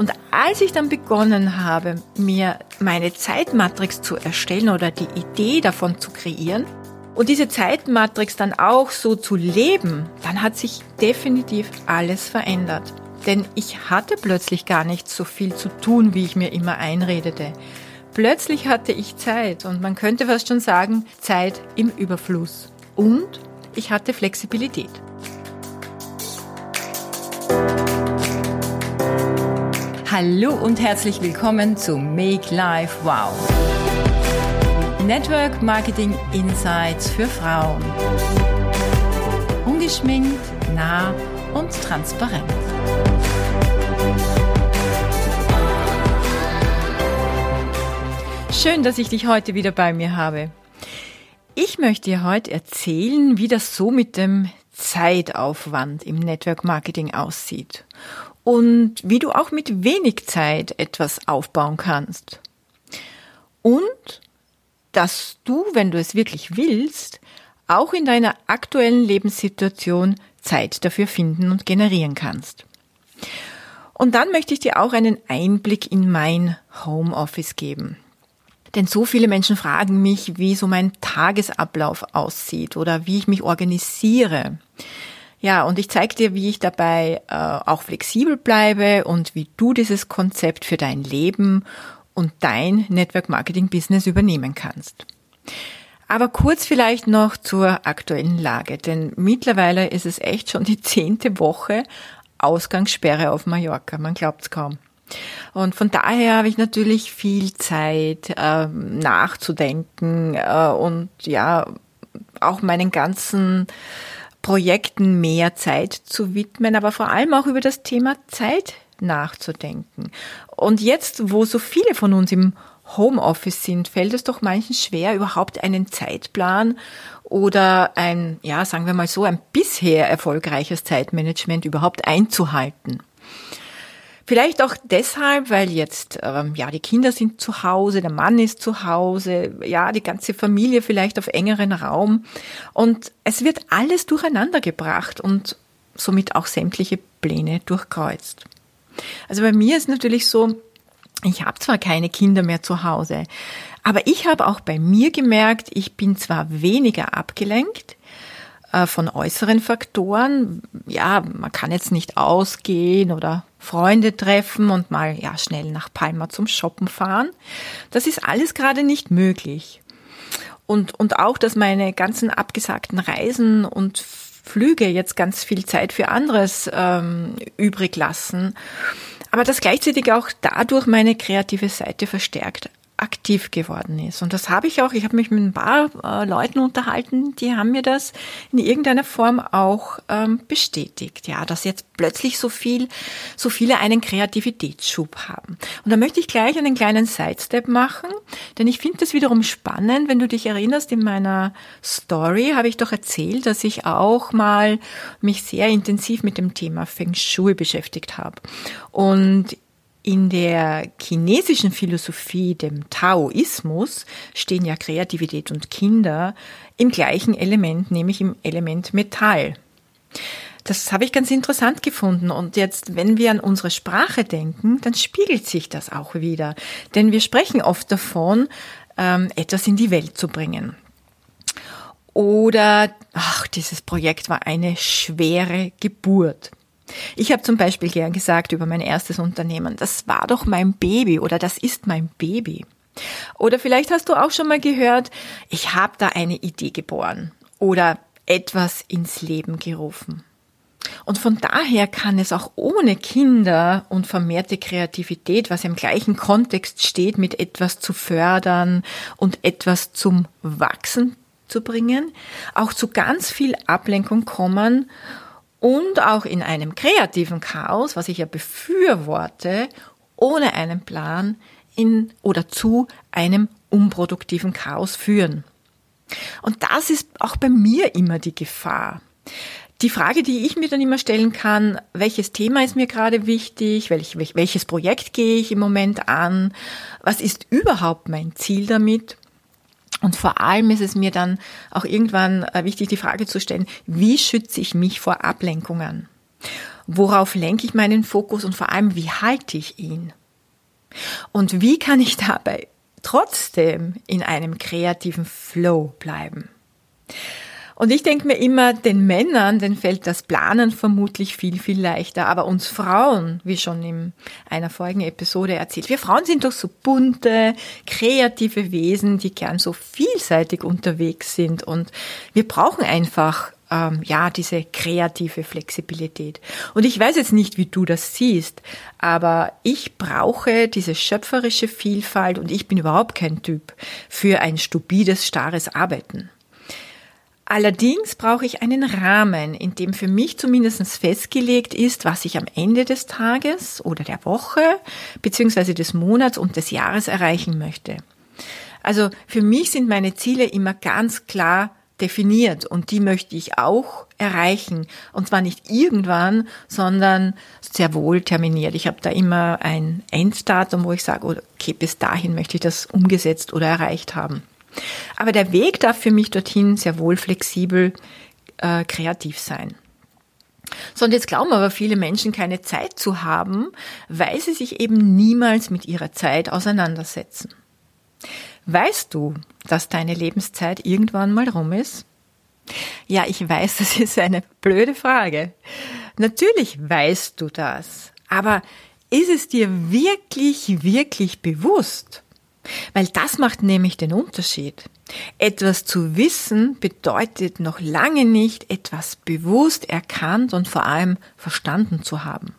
Und als ich dann begonnen habe, mir meine Zeitmatrix zu erstellen oder die Idee davon zu kreieren und diese Zeitmatrix dann auch so zu leben, dann hat sich definitiv alles verändert. Denn ich hatte plötzlich gar nicht so viel zu tun, wie ich mir immer einredete. Plötzlich hatte ich Zeit und man könnte fast schon sagen, Zeit im Überfluss. Und ich hatte Flexibilität. Hallo und herzlich willkommen zu Make Life Wow. Network Marketing Insights für Frauen. Ungeschminkt, nah und transparent. Schön, dass ich dich heute wieder bei mir habe. Ich möchte dir heute erzählen, wie das so mit dem Zeitaufwand im Network Marketing aussieht und wie du auch mit wenig Zeit etwas aufbauen kannst. Und dass du, wenn du es wirklich willst, auch in deiner aktuellen Lebenssituation Zeit dafür finden und generieren kannst. Und dann möchte ich dir auch einen Einblick in mein Homeoffice geben. Denn so viele Menschen fragen mich, wie so mein Tagesablauf aussieht oder wie ich mich organisiere. Ja, und ich zeige dir, wie ich dabei äh, auch flexibel bleibe und wie du dieses Konzept für dein Leben und dein Network Marketing Business übernehmen kannst. Aber kurz vielleicht noch zur aktuellen Lage, denn mittlerweile ist es echt schon die zehnte Woche Ausgangssperre auf Mallorca. Man glaubt's kaum. Und von daher habe ich natürlich viel Zeit äh, nachzudenken äh, und ja auch meinen ganzen Projekten mehr Zeit zu widmen, aber vor allem auch über das Thema Zeit nachzudenken. Und jetzt, wo so viele von uns im Homeoffice sind, fällt es doch manchen schwer, überhaupt einen Zeitplan oder ein, ja, sagen wir mal so, ein bisher erfolgreiches Zeitmanagement überhaupt einzuhalten. Vielleicht auch deshalb, weil jetzt ähm, ja die Kinder sind zu Hause, der Mann ist zu Hause, ja die ganze Familie vielleicht auf engeren Raum und es wird alles durcheinander gebracht und somit auch sämtliche Pläne durchkreuzt. Also bei mir ist natürlich so, ich habe zwar keine Kinder mehr zu Hause, aber ich habe auch bei mir gemerkt, ich bin zwar weniger abgelenkt, äh, von äußeren Faktoren. Ja, man kann jetzt nicht ausgehen oder Freunde treffen und mal ja schnell nach Palma zum Shoppen fahren. Das ist alles gerade nicht möglich. Und, und auch, dass meine ganzen abgesagten Reisen und Flüge jetzt ganz viel Zeit für anderes ähm, übrig lassen. Aber dass gleichzeitig auch dadurch meine kreative Seite verstärkt aktiv geworden ist. Und das habe ich auch. Ich habe mich mit ein paar äh, Leuten unterhalten, die haben mir das in irgendeiner Form auch ähm, bestätigt. Ja, dass jetzt plötzlich so viel, so viele einen Kreativitätsschub haben. Und da möchte ich gleich einen kleinen Sidestep machen, denn ich finde das wiederum spannend. Wenn du dich erinnerst, in meiner Story habe ich doch erzählt, dass ich auch mal mich sehr intensiv mit dem Thema Feng Shui beschäftigt habe. Und in der chinesischen Philosophie, dem Taoismus, stehen ja Kreativität und Kinder im gleichen Element, nämlich im Element Metall. Das habe ich ganz interessant gefunden. Und jetzt, wenn wir an unsere Sprache denken, dann spiegelt sich das auch wieder. Denn wir sprechen oft davon, ähm, etwas in die Welt zu bringen. Oder, ach, dieses Projekt war eine schwere Geburt. Ich habe zum Beispiel gern gesagt über mein erstes Unternehmen, das war doch mein Baby oder das ist mein Baby. Oder vielleicht hast du auch schon mal gehört, ich habe da eine Idee geboren oder etwas ins Leben gerufen. Und von daher kann es auch ohne Kinder und vermehrte Kreativität, was im gleichen Kontext steht, mit etwas zu fördern und etwas zum Wachsen zu bringen, auch zu ganz viel Ablenkung kommen und auch in einem kreativen Chaos, was ich ja befürworte, ohne einen Plan in oder zu einem unproduktiven Chaos führen. Und das ist auch bei mir immer die Gefahr. Die Frage, die ich mir dann immer stellen kann, welches Thema ist mir gerade wichtig, welch, welches Projekt gehe ich im Moment an, was ist überhaupt mein Ziel damit und vor allem ist es mir dann auch irgendwann äh, wichtig, die Frage zu stellen, wie schütze ich mich vor Ablenkungen? Worauf lenke ich meinen Fokus und vor allem, wie halte ich ihn? Und wie kann ich dabei trotzdem in einem kreativen Flow bleiben? Und ich denke mir immer, den Männern, denen fällt das Planen vermutlich viel, viel leichter. Aber uns Frauen, wie schon in einer vorigen Episode erzählt, wir Frauen sind doch so bunte, kreative Wesen, die gern so vielseitig unterwegs sind. Und wir brauchen einfach ähm, ja, diese kreative Flexibilität. Und ich weiß jetzt nicht, wie du das siehst, aber ich brauche diese schöpferische Vielfalt und ich bin überhaupt kein Typ für ein stupides, starres Arbeiten. Allerdings brauche ich einen Rahmen, in dem für mich zumindest festgelegt ist, was ich am Ende des Tages oder der Woche beziehungsweise des Monats und des Jahres erreichen möchte. Also für mich sind meine Ziele immer ganz klar definiert und die möchte ich auch erreichen. Und zwar nicht irgendwann, sondern sehr wohl terminiert. Ich habe da immer ein Enddatum, wo ich sage, okay, bis dahin möchte ich das umgesetzt oder erreicht haben. Aber der Weg darf für mich dorthin sehr wohl flexibel, äh, kreativ sein. So, und jetzt glauben aber viele Menschen keine Zeit zu haben, weil sie sich eben niemals mit ihrer Zeit auseinandersetzen. Weißt du, dass deine Lebenszeit irgendwann mal rum ist? Ja, ich weiß, das ist eine blöde Frage. Natürlich weißt du das, aber ist es dir wirklich, wirklich bewusst? Weil das macht nämlich den Unterschied. Etwas zu wissen bedeutet noch lange nicht, etwas bewusst erkannt und vor allem verstanden zu haben.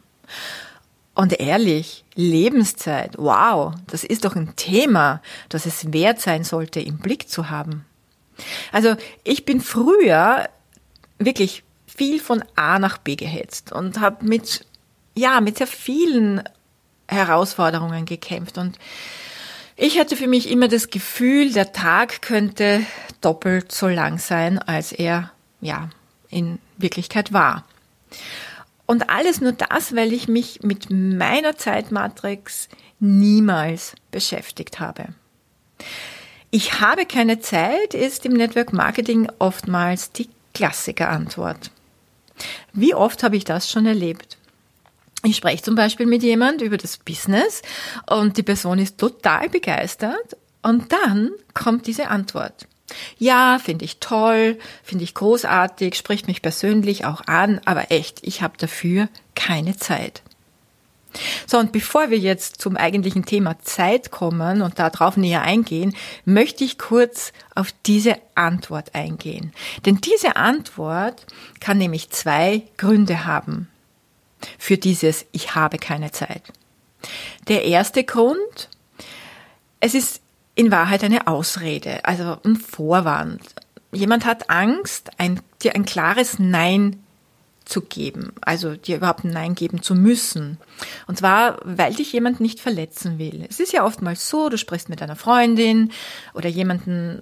Und ehrlich, Lebenszeit, wow, das ist doch ein Thema, das es wert sein sollte, im Blick zu haben. Also ich bin früher wirklich viel von A nach B gehetzt und habe mit, ja, mit sehr vielen Herausforderungen gekämpft und ich hatte für mich immer das Gefühl, der Tag könnte doppelt so lang sein, als er ja in Wirklichkeit war. Und alles nur das, weil ich mich mit meiner Zeitmatrix niemals beschäftigt habe. Ich habe keine Zeit ist im Network Marketing oftmals die Klassikerantwort. Wie oft habe ich das schon erlebt? Ich spreche zum Beispiel mit jemand über das Business und die Person ist total begeistert und dann kommt diese Antwort. Ja, finde ich toll, finde ich großartig, spricht mich persönlich auch an, aber echt, ich habe dafür keine Zeit. So, und bevor wir jetzt zum eigentlichen Thema Zeit kommen und darauf näher eingehen, möchte ich kurz auf diese Antwort eingehen. Denn diese Antwort kann nämlich zwei Gründe haben für dieses Ich habe keine Zeit. Der erste Grund, es ist in Wahrheit eine Ausrede, also ein Vorwand. Jemand hat Angst, ein, dir ein klares Nein zu geben, also dir überhaupt ein Nein geben zu müssen. Und zwar, weil dich jemand nicht verletzen will. Es ist ja oftmals so, du sprichst mit einer Freundin oder jemanden,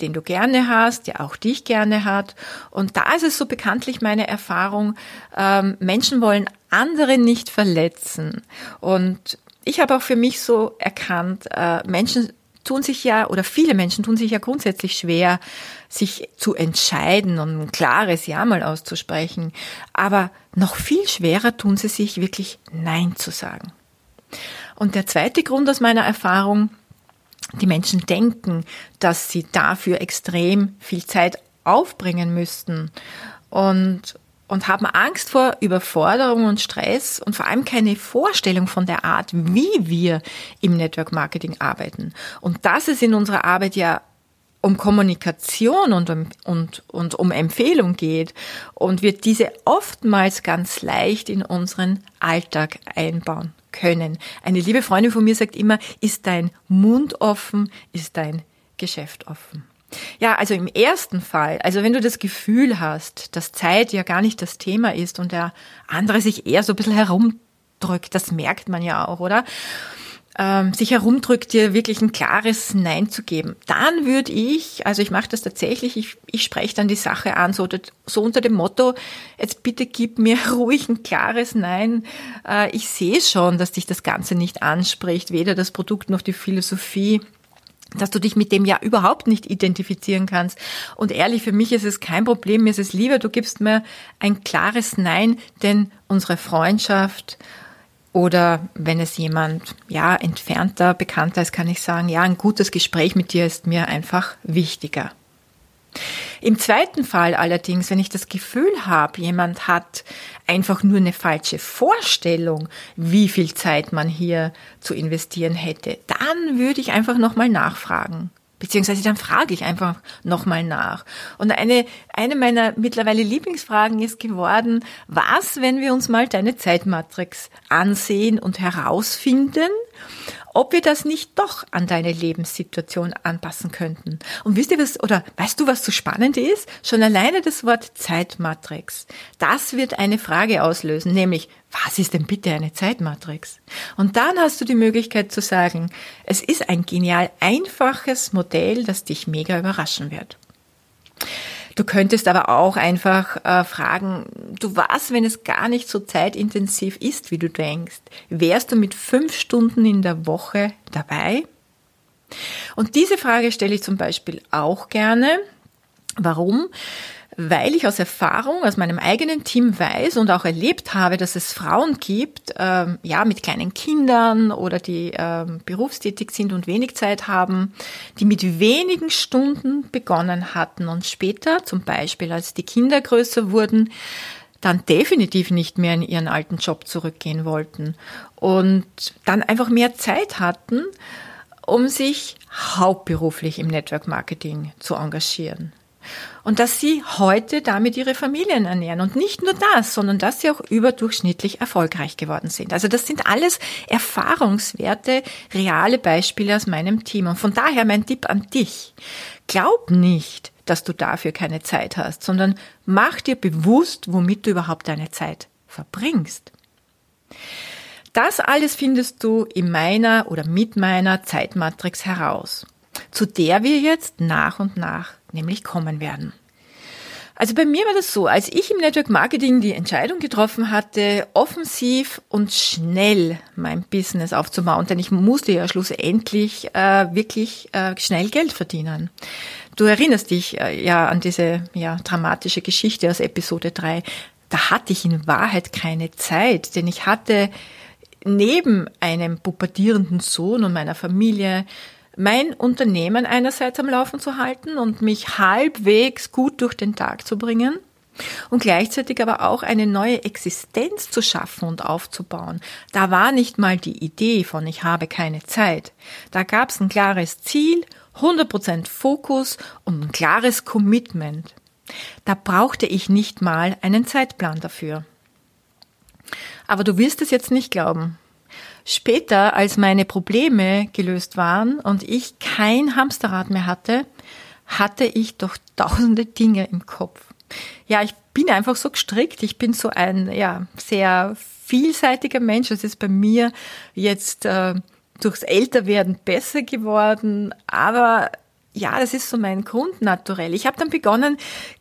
den du gerne hast, der auch dich gerne hat. Und da ist es so bekanntlich meine Erfahrung, ähm, Menschen wollen andere nicht verletzen. Und ich habe auch für mich so erkannt, äh, Menschen tun sich ja, oder viele Menschen tun sich ja grundsätzlich schwer, sich zu entscheiden und ein klares Ja mal auszusprechen. Aber noch viel schwerer tun sie sich wirklich Nein zu sagen. Und der zweite Grund aus meiner Erfahrung, die Menschen denken, dass sie dafür extrem viel Zeit aufbringen müssten und, und haben Angst vor Überforderung und Stress und vor allem keine Vorstellung von der Art, wie wir im Network Marketing arbeiten. Und dass es in unserer Arbeit ja um Kommunikation und um, und, und um Empfehlung geht und wir diese oftmals ganz leicht in unseren Alltag einbauen können. Eine liebe Freundin von mir sagt immer, ist dein Mund offen, ist dein Geschäft offen. Ja, also im ersten Fall, also wenn du das Gefühl hast, dass Zeit ja gar nicht das Thema ist und der andere sich eher so ein bisschen herumdrückt, das merkt man ja auch, oder? Ähm, sich herumdrückt, dir wirklich ein klares Nein zu geben. Dann würde ich, also ich mache das tatsächlich, ich, ich spreche dann die Sache an, so, so unter dem Motto, jetzt bitte gib mir ruhig ein klares Nein. Äh, ich sehe schon, dass dich das Ganze nicht anspricht, weder das Produkt noch die Philosophie dass du dich mit dem ja überhaupt nicht identifizieren kannst. Und ehrlich, für mich ist es kein Problem. Mir ist es lieber, du gibst mir ein klares Nein, denn unsere Freundschaft oder wenn es jemand, ja, entfernter, bekannter ist, kann ich sagen, ja, ein gutes Gespräch mit dir ist mir einfach wichtiger. Im zweiten Fall allerdings, wenn ich das Gefühl habe, jemand hat einfach nur eine falsche Vorstellung, wie viel Zeit man hier zu investieren hätte, dann würde ich einfach nochmal nachfragen. Beziehungsweise dann frage ich einfach nochmal nach. Und eine, eine meiner mittlerweile Lieblingsfragen ist geworden, was, wenn wir uns mal deine Zeitmatrix ansehen und herausfinden, ob wir das nicht doch an deine Lebenssituation anpassen könnten. Und wisst ihr was, oder weißt du, was so spannend ist? Schon alleine das Wort Zeitmatrix. Das wird eine Frage auslösen, nämlich, was ist denn bitte eine Zeitmatrix? Und dann hast du die Möglichkeit zu sagen, es ist ein genial einfaches Modell, das dich mega überraschen wird. Du könntest aber auch einfach äh, fragen, du was, wenn es gar nicht so zeitintensiv ist, wie du denkst? Wärst du mit fünf Stunden in der Woche dabei? Und diese Frage stelle ich zum Beispiel auch gerne. Warum? Weil ich aus Erfahrung, aus meinem eigenen Team weiß und auch erlebt habe, dass es Frauen gibt, ähm, ja, mit kleinen Kindern oder die ähm, berufstätig sind und wenig Zeit haben, die mit wenigen Stunden begonnen hatten und später, zum Beispiel als die Kinder größer wurden, dann definitiv nicht mehr in ihren alten Job zurückgehen wollten und dann einfach mehr Zeit hatten, um sich hauptberuflich im Network Marketing zu engagieren. Und dass sie heute damit ihre Familien ernähren. Und nicht nur das, sondern dass sie auch überdurchschnittlich erfolgreich geworden sind. Also das sind alles Erfahrungswerte, reale Beispiele aus meinem Team. Und von daher mein Tipp an dich. Glaub nicht, dass du dafür keine Zeit hast, sondern mach dir bewusst, womit du überhaupt deine Zeit verbringst. Das alles findest du in meiner oder mit meiner Zeitmatrix heraus, zu der wir jetzt nach und nach nämlich kommen werden. Also bei mir war das so, als ich im Network Marketing die Entscheidung getroffen hatte, offensiv und schnell mein Business aufzubauen, denn ich musste ja schlussendlich äh, wirklich äh, schnell Geld verdienen. Du erinnerst dich äh, ja an diese ja, dramatische Geschichte aus Episode 3. Da hatte ich in Wahrheit keine Zeit, denn ich hatte neben einem pubertierenden Sohn und meiner Familie mein Unternehmen einerseits am Laufen zu halten und mich halbwegs gut durch den Tag zu bringen und gleichzeitig aber auch eine neue Existenz zu schaffen und aufzubauen. Da war nicht mal die Idee von ich habe keine Zeit. Da gab es ein klares Ziel, 100% Fokus und ein klares Commitment. Da brauchte ich nicht mal einen Zeitplan dafür. Aber du wirst es jetzt nicht glauben. Später, als meine Probleme gelöst waren und ich kein Hamsterrad mehr hatte, hatte ich doch tausende Dinge im Kopf. Ja, ich bin einfach so gestrickt. Ich bin so ein ja sehr vielseitiger Mensch. Das ist bei mir jetzt äh, durchs Älterwerden besser geworden, aber ja, das ist so mein Grundnaturell. Ich habe dann begonnen,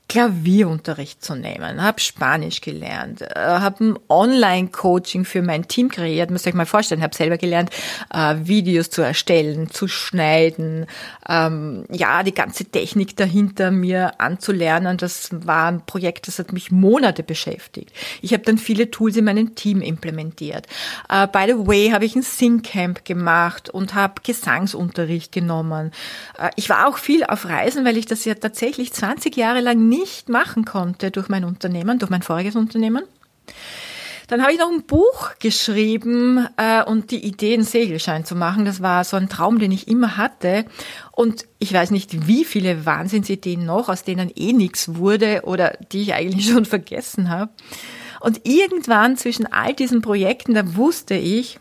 Klavierunterricht zu nehmen, habe Spanisch gelernt, äh, habe ein Online-Coaching für mein Team kreiert, müsst ihr euch mal vorstellen, habe selber gelernt, äh, Videos zu erstellen, zu schneiden, ähm, ja, die ganze Technik dahinter mir anzulernen. Das war ein Projekt, das hat mich Monate beschäftigt. Ich habe dann viele Tools in meinem Team implementiert. Äh, by the way, habe ich ein Singcamp gemacht und habe Gesangsunterricht genommen. Äh, ich war auch viel auf Reisen, weil ich das ja tatsächlich 20 Jahre lang nicht machen konnte durch mein Unternehmen, durch mein voriges Unternehmen. Dann habe ich noch ein Buch geschrieben äh, und die Idee, einen Segelschein zu machen. Das war so ein Traum, den ich immer hatte. Und ich weiß nicht, wie viele Wahnsinnsideen noch, aus denen eh nichts wurde oder die ich eigentlich schon vergessen habe. Und irgendwann zwischen all diesen Projekten, da wusste ich,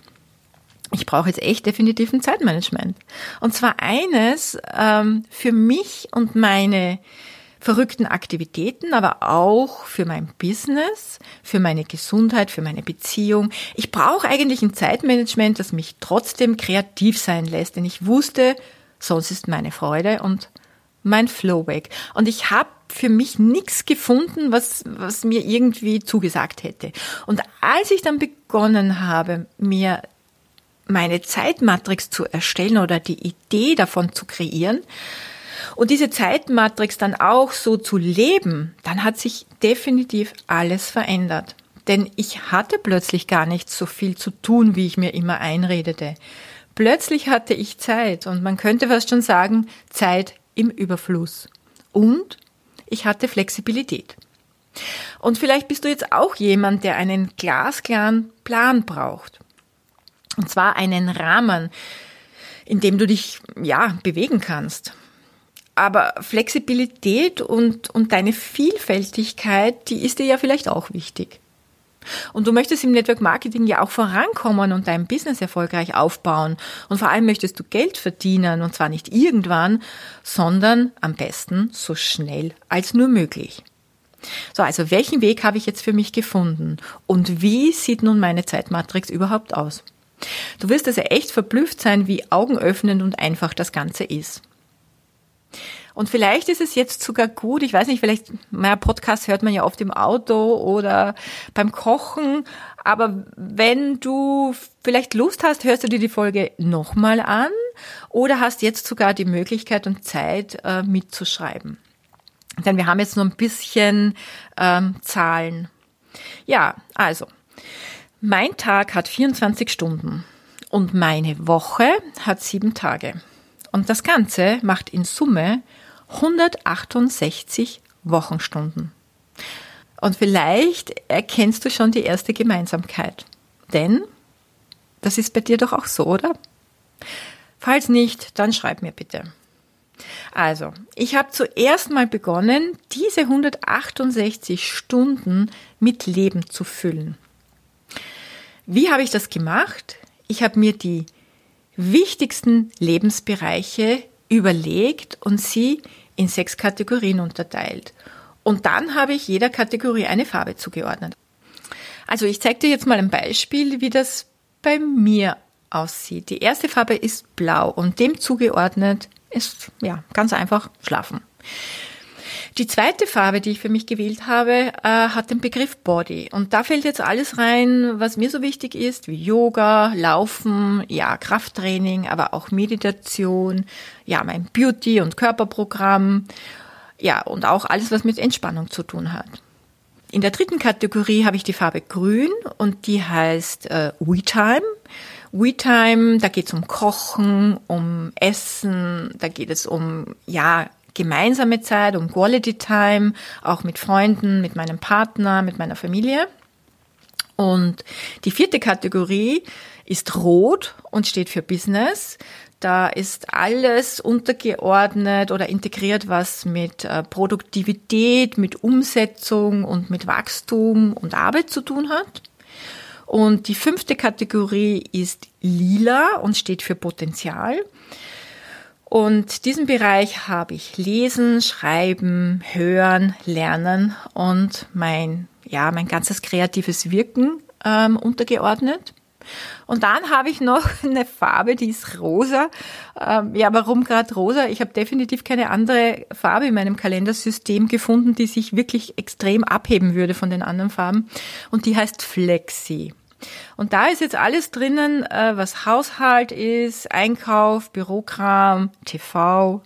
ich brauche jetzt echt definitiv ein Zeitmanagement. Und zwar eines ähm, für mich und meine verrückten Aktivitäten, aber auch für mein Business, für meine Gesundheit, für meine Beziehung. Ich brauche eigentlich ein Zeitmanagement, das mich trotzdem kreativ sein lässt, denn ich wusste, sonst ist meine Freude und mein Flow weg. Und ich habe für mich nichts gefunden, was, was mir irgendwie zugesagt hätte. Und als ich dann begonnen habe, mir meine Zeitmatrix zu erstellen oder die Idee davon zu kreieren, und diese Zeitmatrix dann auch so zu leben, dann hat sich definitiv alles verändert. Denn ich hatte plötzlich gar nicht so viel zu tun, wie ich mir immer einredete. Plötzlich hatte ich Zeit und man könnte fast schon sagen, Zeit im Überfluss. Und ich hatte Flexibilität. Und vielleicht bist du jetzt auch jemand, der einen glasklaren Plan braucht. Und zwar einen Rahmen, in dem du dich, ja, bewegen kannst. Aber Flexibilität und, und deine Vielfältigkeit, die ist dir ja vielleicht auch wichtig. Und du möchtest im Network Marketing ja auch vorankommen und dein Business erfolgreich aufbauen. Und vor allem möchtest du Geld verdienen und zwar nicht irgendwann, sondern am besten so schnell als nur möglich. So, also welchen Weg habe ich jetzt für mich gefunden? Und wie sieht nun meine Zeitmatrix überhaupt aus? Du wirst also echt verblüfft sein, wie augenöffnend und einfach das Ganze ist. Und vielleicht ist es jetzt sogar gut, ich weiß nicht, vielleicht, naja, Podcast hört man ja oft im Auto oder beim Kochen, aber wenn du vielleicht Lust hast, hörst du dir die Folge nochmal an oder hast jetzt sogar die Möglichkeit und Zeit äh, mitzuschreiben. Denn wir haben jetzt nur ein bisschen ähm, Zahlen. Ja, also, mein Tag hat 24 Stunden und meine Woche hat sieben Tage. Und das Ganze macht in Summe 168 Wochenstunden. Und vielleicht erkennst du schon die erste Gemeinsamkeit. Denn das ist bei dir doch auch so, oder? Falls nicht, dann schreib mir bitte. Also, ich habe zuerst mal begonnen, diese 168 Stunden mit Leben zu füllen. Wie habe ich das gemacht? Ich habe mir die wichtigsten Lebensbereiche überlegt und sie in sechs Kategorien unterteilt. Und dann habe ich jeder Kategorie eine Farbe zugeordnet. Also ich zeige dir jetzt mal ein Beispiel, wie das bei mir aussieht. Die erste Farbe ist blau und dem zugeordnet ist ja ganz einfach schlafen. Die zweite Farbe, die ich für mich gewählt habe, äh, hat den Begriff Body. Und da fällt jetzt alles rein, was mir so wichtig ist, wie Yoga, Laufen, ja, Krafttraining, aber auch Meditation, ja, mein Beauty- und Körperprogramm, ja, und auch alles, was mit Entspannung zu tun hat. In der dritten Kategorie habe ich die Farbe Grün und die heißt äh, WeTime. WeTime, da geht es um Kochen, um Essen, da geht es um ja gemeinsame Zeit, um Quality Time, auch mit Freunden, mit meinem Partner, mit meiner Familie. Und die vierte Kategorie ist rot und steht für Business. Da ist alles untergeordnet oder integriert, was mit äh, Produktivität, mit Umsetzung und mit Wachstum und Arbeit zu tun hat. Und die fünfte Kategorie ist lila und steht für Potenzial. Und diesen Bereich habe ich Lesen, Schreiben, Hören, Lernen und mein, ja, mein ganzes kreatives Wirken ähm, untergeordnet. Und dann habe ich noch eine Farbe, die ist rosa. Ähm, ja, warum gerade rosa? Ich habe definitiv keine andere Farbe in meinem Kalendersystem gefunden, die sich wirklich extrem abheben würde von den anderen Farben. Und die heißt Flexi. Und da ist jetzt alles drinnen, äh, was Haushalt ist, Einkauf, Bürokram, TV,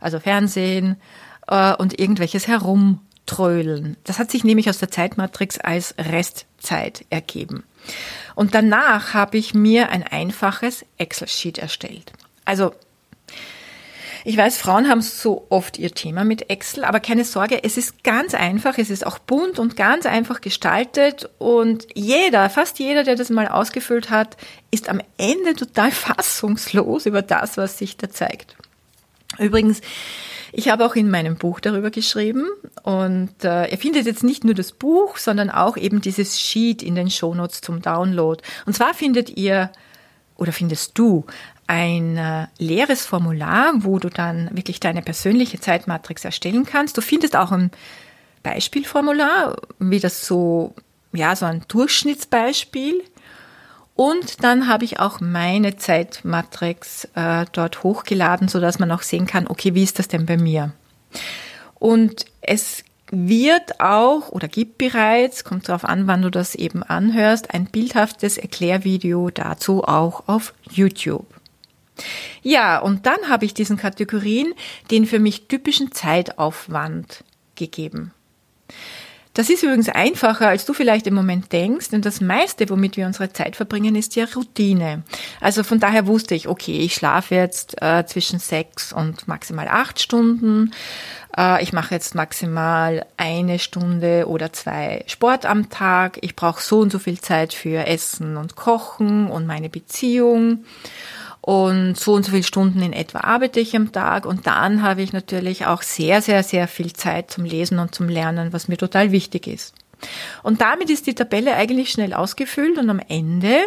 also Fernsehen äh, und irgendwelches Herumtrödeln. Das hat sich nämlich aus der Zeitmatrix als Restzeit ergeben. Und danach habe ich mir ein einfaches Excel-Sheet erstellt. Also ich weiß, Frauen haben so oft ihr Thema mit Excel, aber keine Sorge, es ist ganz einfach, es ist auch bunt und ganz einfach gestaltet und jeder, fast jeder, der das mal ausgefüllt hat, ist am Ende total fassungslos über das, was sich da zeigt. Übrigens, ich habe auch in meinem Buch darüber geschrieben und äh, ihr findet jetzt nicht nur das Buch, sondern auch eben dieses Sheet in den Shownotes zum Download. Und zwar findet ihr oder findest du ein äh, leeres Formular, wo du dann wirklich deine persönliche Zeitmatrix erstellen kannst. Du findest auch ein Beispielformular, wie das so, ja, so ein Durchschnittsbeispiel. Und dann habe ich auch meine Zeitmatrix äh, dort hochgeladen, so dass man auch sehen kann, okay, wie ist das denn bei mir? Und es wird auch oder gibt bereits, kommt darauf an, wann du das eben anhörst, ein bildhaftes Erklärvideo dazu auch auf YouTube. Ja, und dann habe ich diesen Kategorien den für mich typischen Zeitaufwand gegeben. Das ist übrigens einfacher, als du vielleicht im Moment denkst, denn das meiste, womit wir unsere Zeit verbringen, ist ja Routine. Also von daher wusste ich, okay, ich schlafe jetzt äh, zwischen sechs und maximal acht Stunden. Äh, ich mache jetzt maximal eine Stunde oder zwei Sport am Tag. Ich brauche so und so viel Zeit für Essen und Kochen und meine Beziehung und so und so viele Stunden in etwa arbeite ich am Tag und dann habe ich natürlich auch sehr, sehr, sehr viel Zeit zum Lesen und zum Lernen, was mir total wichtig ist. Und damit ist die Tabelle eigentlich schnell ausgefüllt und am Ende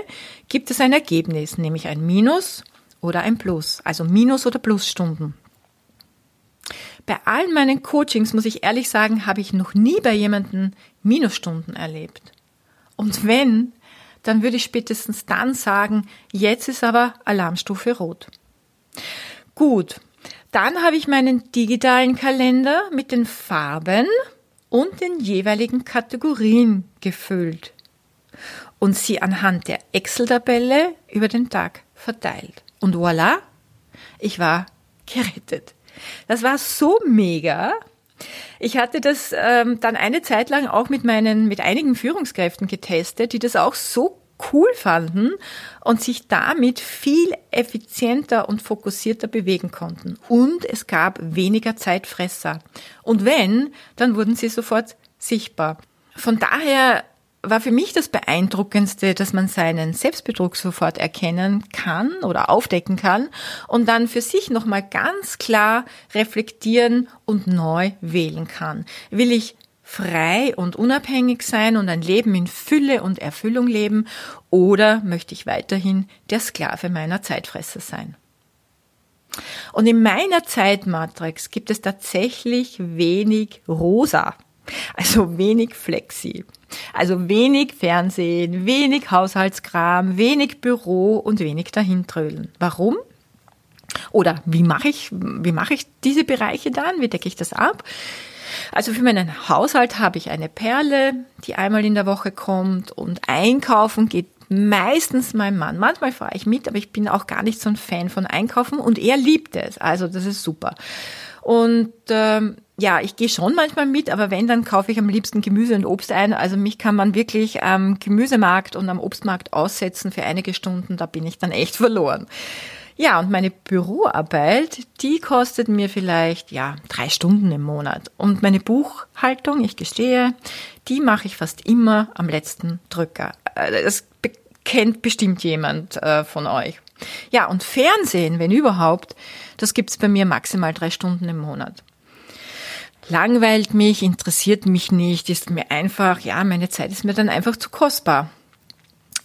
gibt es ein Ergebnis, nämlich ein Minus oder ein Plus, also Minus- oder Plusstunden. Bei allen meinen Coachings, muss ich ehrlich sagen, habe ich noch nie bei jemandem Minusstunden erlebt. Und wenn, dann würde ich spätestens dann sagen, jetzt ist aber Alarmstufe rot. Gut, dann habe ich meinen digitalen Kalender mit den Farben und den jeweiligen Kategorien gefüllt und sie anhand der Excel-Tabelle über den Tag verteilt. Und voilà, ich war gerettet. Das war so mega, ich hatte das ähm, dann eine Zeit lang auch mit meinen, mit einigen Führungskräften getestet, die das auch so cool fanden und sich damit viel effizienter und fokussierter bewegen konnten. Und es gab weniger Zeitfresser. Und wenn, dann wurden sie sofort sichtbar. Von daher war für mich das Beeindruckendste, dass man seinen Selbstbetrug sofort erkennen kann oder aufdecken kann und dann für sich nochmal ganz klar reflektieren und neu wählen kann. Will ich frei und unabhängig sein und ein Leben in Fülle und Erfüllung leben oder möchte ich weiterhin der Sklave meiner Zeitfresser sein? Und in meiner Zeitmatrix gibt es tatsächlich wenig rosa, also wenig flexi. Also wenig Fernsehen, wenig Haushaltskram, wenig Büro und wenig dahintrödeln. Warum? Oder wie mache ich, wie mache ich diese Bereiche dann? Wie decke ich das ab? Also für meinen Haushalt habe ich eine Perle, die einmal in der Woche kommt und einkaufen geht meistens mein Mann. Manchmal fahre ich mit, aber ich bin auch gar nicht so ein Fan von Einkaufen und er liebt es. Also das ist super. Und ähm, ja, ich gehe schon manchmal mit, aber wenn, dann kaufe ich am liebsten Gemüse und Obst ein. Also mich kann man wirklich am Gemüsemarkt und am Obstmarkt aussetzen für einige Stunden, da bin ich dann echt verloren. Ja, und meine Büroarbeit, die kostet mir vielleicht, ja, drei Stunden im Monat. Und meine Buchhaltung, ich gestehe, die mache ich fast immer am letzten Drücker. Äh, das kennt bestimmt jemand äh, von euch. Ja, und Fernsehen, wenn überhaupt, das gibt's bei mir maximal drei Stunden im Monat langweilt mich, interessiert mich nicht, ist mir einfach, ja, meine Zeit ist mir dann einfach zu kostbar.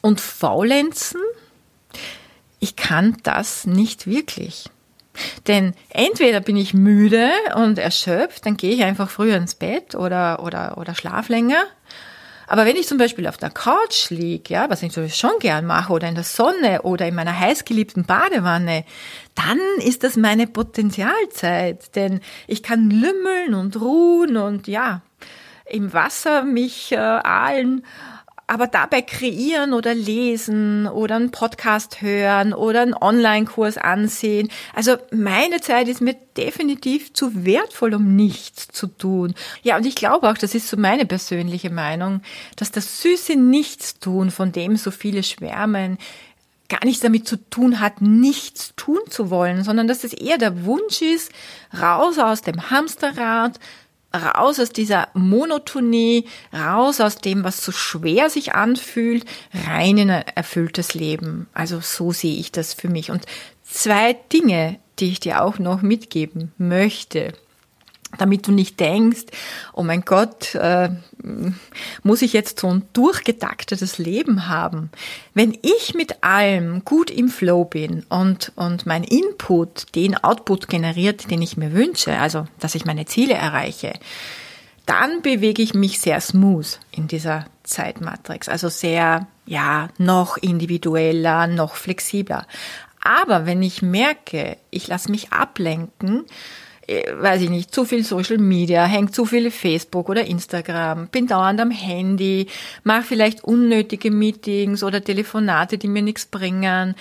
Und faulenzen, ich kann das nicht wirklich. Denn entweder bin ich müde und erschöpft, dann gehe ich einfach früher ins Bett oder, oder, oder schlaf länger. Aber wenn ich zum Beispiel auf der Couch liege, ja, was ich schon gern mache, oder in der Sonne oder in meiner heißgeliebten Badewanne, dann ist das meine Potenzialzeit. Denn ich kann lümmeln und ruhen und ja, im Wasser mich äh, ahlen aber dabei kreieren oder lesen oder einen Podcast hören oder einen Online-Kurs ansehen. Also meine Zeit ist mir definitiv zu wertvoll, um nichts zu tun. Ja, und ich glaube auch, das ist so meine persönliche Meinung, dass das süße Nichtstun, von dem so viele schwärmen, gar nichts damit zu tun hat, nichts tun zu wollen, sondern dass es eher der Wunsch ist, raus aus dem Hamsterrad, raus aus dieser Monotonie, raus aus dem, was so schwer sich anfühlt, rein in ein erfülltes Leben. Also so sehe ich das für mich. Und zwei Dinge, die ich dir auch noch mitgeben möchte damit du nicht denkst, oh mein Gott, äh, muss ich jetzt so ein durchgetaktetes Leben haben. Wenn ich mit allem gut im Flow bin und, und mein Input den Output generiert, den ich mir wünsche, also dass ich meine Ziele erreiche, dann bewege ich mich sehr smooth in dieser Zeitmatrix, also sehr, ja, noch individueller, noch flexibler. Aber wenn ich merke, ich lasse mich ablenken, weiß ich nicht, zu viel Social Media, hängt zu viel Facebook oder Instagram, bin dauernd am Handy, mache vielleicht unnötige Meetings oder Telefonate, die mir nichts bringen,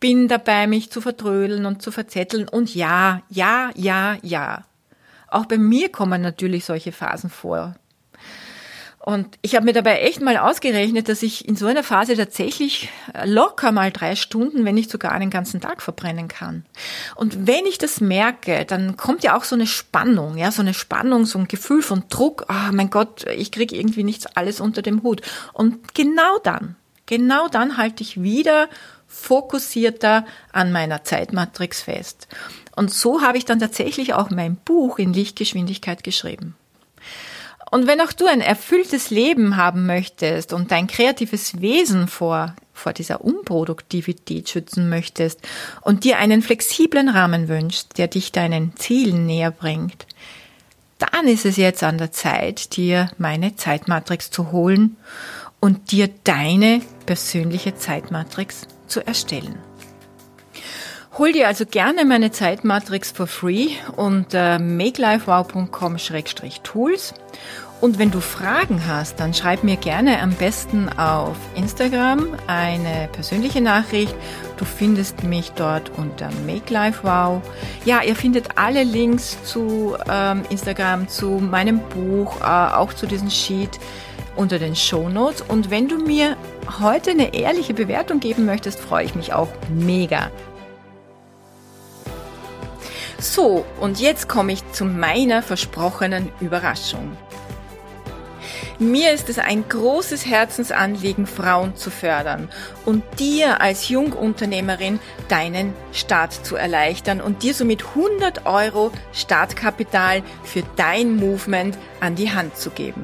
bin dabei, mich zu vertrödeln und zu verzetteln und ja, ja, ja, ja. Auch bei mir kommen natürlich solche Phasen vor. Und ich habe mir dabei echt mal ausgerechnet, dass ich in so einer Phase tatsächlich locker mal drei Stunden, wenn nicht sogar einen ganzen Tag verbrennen kann. Und wenn ich das merke, dann kommt ja auch so eine Spannung, ja, so eine Spannung, so ein Gefühl von Druck. Ah, oh mein Gott, ich krieg irgendwie nichts alles unter dem Hut. Und genau dann, genau dann halte ich wieder fokussierter an meiner Zeitmatrix fest. Und so habe ich dann tatsächlich auch mein Buch in Lichtgeschwindigkeit geschrieben. Und wenn auch du ein erfülltes Leben haben möchtest und dein kreatives Wesen vor, vor dieser Unproduktivität schützen möchtest und dir einen flexiblen Rahmen wünschst, der dich deinen Zielen näher bringt, dann ist es jetzt an der Zeit, dir meine Zeitmatrix zu holen und dir deine persönliche Zeitmatrix zu erstellen. Hol dir also gerne meine Zeitmatrix for free unter makelifewow.com-tools. Und wenn du Fragen hast, dann schreib mir gerne am besten auf Instagram eine persönliche Nachricht. Du findest mich dort unter MakeLifeWow. Ja, ihr findet alle Links zu ähm, Instagram, zu meinem Buch, äh, auch zu diesem Sheet unter den Show Notes. Und wenn du mir heute eine ehrliche Bewertung geben möchtest, freue ich mich auch mega. So, und jetzt komme ich zu meiner versprochenen Überraschung. Mir ist es ein großes Herzensanliegen, Frauen zu fördern und dir als Jungunternehmerin deinen Start zu erleichtern und dir somit 100 Euro Startkapital für dein Movement an die Hand zu geben.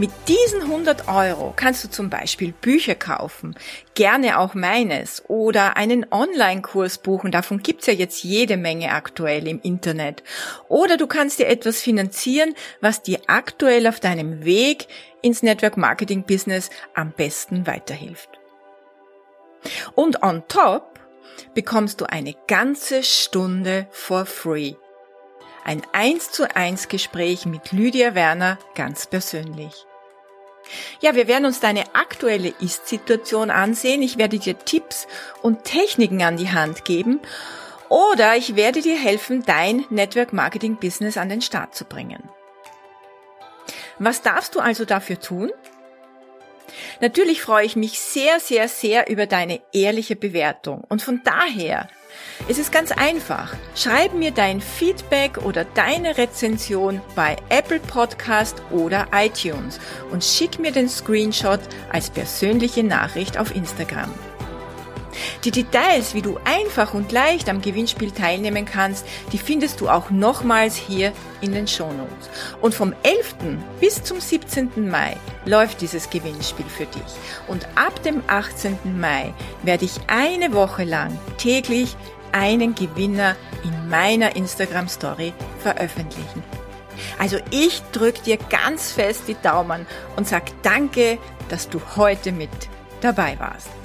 Mit diesen 100 Euro kannst du zum Beispiel Bücher kaufen, gerne auch meines, oder einen Online-Kurs buchen, davon gibt's ja jetzt jede Menge aktuell im Internet. Oder du kannst dir etwas finanzieren, was dir aktuell auf deinem Weg ins Network Marketing Business am besten weiterhilft. Und on top bekommst du eine ganze Stunde for free ein 1 zu 1 Gespräch mit Lydia Werner ganz persönlich. Ja, wir werden uns deine aktuelle Ist-Situation ansehen. Ich werde dir Tipps und Techniken an die Hand geben oder ich werde dir helfen, dein Network Marketing Business an den Start zu bringen. Was darfst du also dafür tun? Natürlich freue ich mich sehr, sehr, sehr über deine ehrliche Bewertung und von daher es ist ganz einfach. Schreib mir dein Feedback oder deine Rezension bei Apple Podcast oder iTunes und schick mir den Screenshot als persönliche Nachricht auf Instagram. Die Details, wie du einfach und leicht am Gewinnspiel teilnehmen kannst, die findest du auch nochmals hier in den Shownotes. Und vom 11. bis zum 17. Mai läuft dieses Gewinnspiel für dich. Und ab dem 18. Mai werde ich eine Woche lang täglich einen Gewinner in meiner Instagram Story veröffentlichen. Also ich drücke dir ganz fest die Daumen und sag danke, dass du heute mit dabei warst.